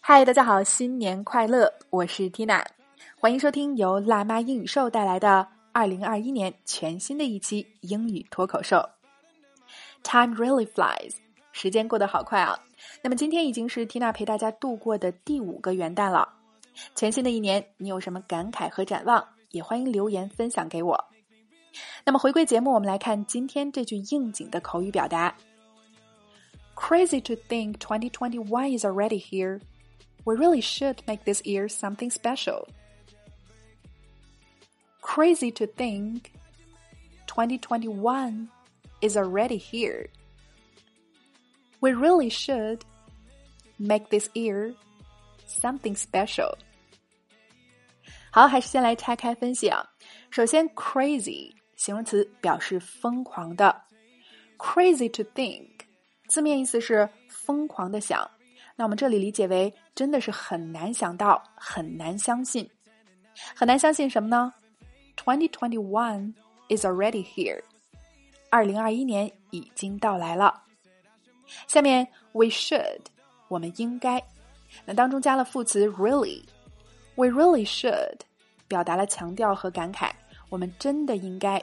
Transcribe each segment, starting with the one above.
嗨，大家好，新年快乐！我是 Tina，欢迎收听由辣妈英语秀带来的二零二一年全新的一期英语脱口秀。Time really flies，时间过得好快啊！那么今天已经是 Tina 陪大家度过的第五个元旦了。全新的一年，你有什么感慨和展望？也欢迎留言分享给我。那么回归节目，我们来看今天这句应景的口语表达 ：Crazy to think 2021 is already here。we really should make this year something special. Crazy to think 2021 is already here. We really should make this year something special. 好，还是先来拆开分析啊。首先，crazy 形容词表示疯狂的，crazy to think 字面意思是疯狂的想。那我们这里理解为真的是很难想到，很难相信，很难相信什么呢？Twenty twenty one is already here，二零二一年已经到来了。下面 we should，我们应该，那当中加了副词 really，we really should，表达了强调和感慨，我们真的应该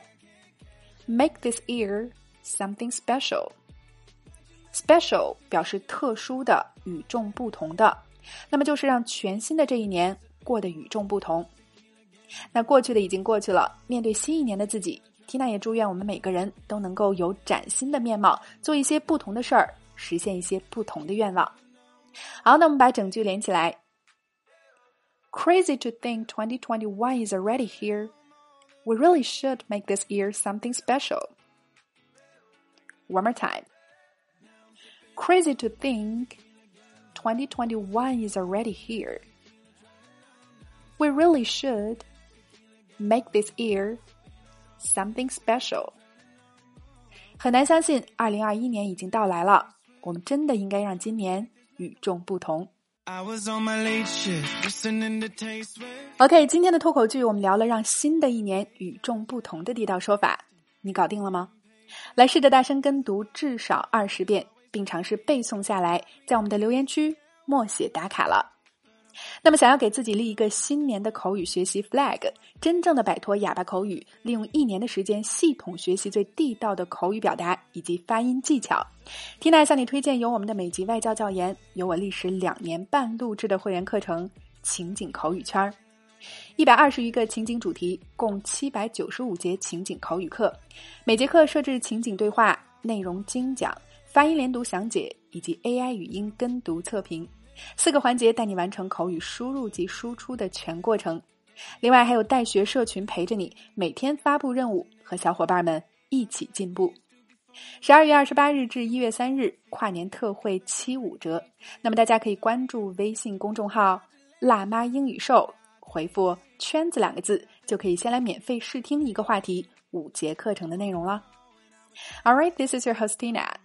make this year something special。Special 表示特殊的、与众不同的，那么就是让全新的这一年过得与众不同。那过去的已经过去了，面对新一年的自己，Tina 也祝愿我们每个人都能够有崭新的面貌，做一些不同的事儿，实现一些不同的愿望。好，那我们把整句连起来。Crazy to think 2021 is already here. We really should make this year something special. One more time. Crazy to think 2021 is already here. We really should make this year something special. 很难相信，二零二一年已经到来了。我们真的应该让今年与众不同。OK，今天的脱口剧我们聊了让新的一年与众不同的地道说法，你搞定了吗？来试着大声跟读至少二十遍。 并尝试背诵下来，在我们的留言区默写打卡了。那么，想要给自己立一个新年的口语学习 flag，真正的摆脱哑巴口语，利用一年的时间系统学习最地道的口语表达以及发音技巧，Tina 向你推荐由我们的美籍外教教研，由我历时两年半录制的会员课程——情景口语圈儿，一百二十余个情景主题，共七百九十五节情景口语课，每节课设置情景对话，内容精讲。发音连读详解以及 AI 语音跟读测评，四个环节带你完成口语输入及输出的全过程。另外还有带学社群陪着你，每天发布任务，和小伙伴们一起进步。十二月二十八日至一月三日跨年特惠七五折，那么大家可以关注微信公众号“辣妈英语秀”，回复“圈子”两个字，就可以先来免费试听一个话题五节课程的内容了。All right, this is your hostina.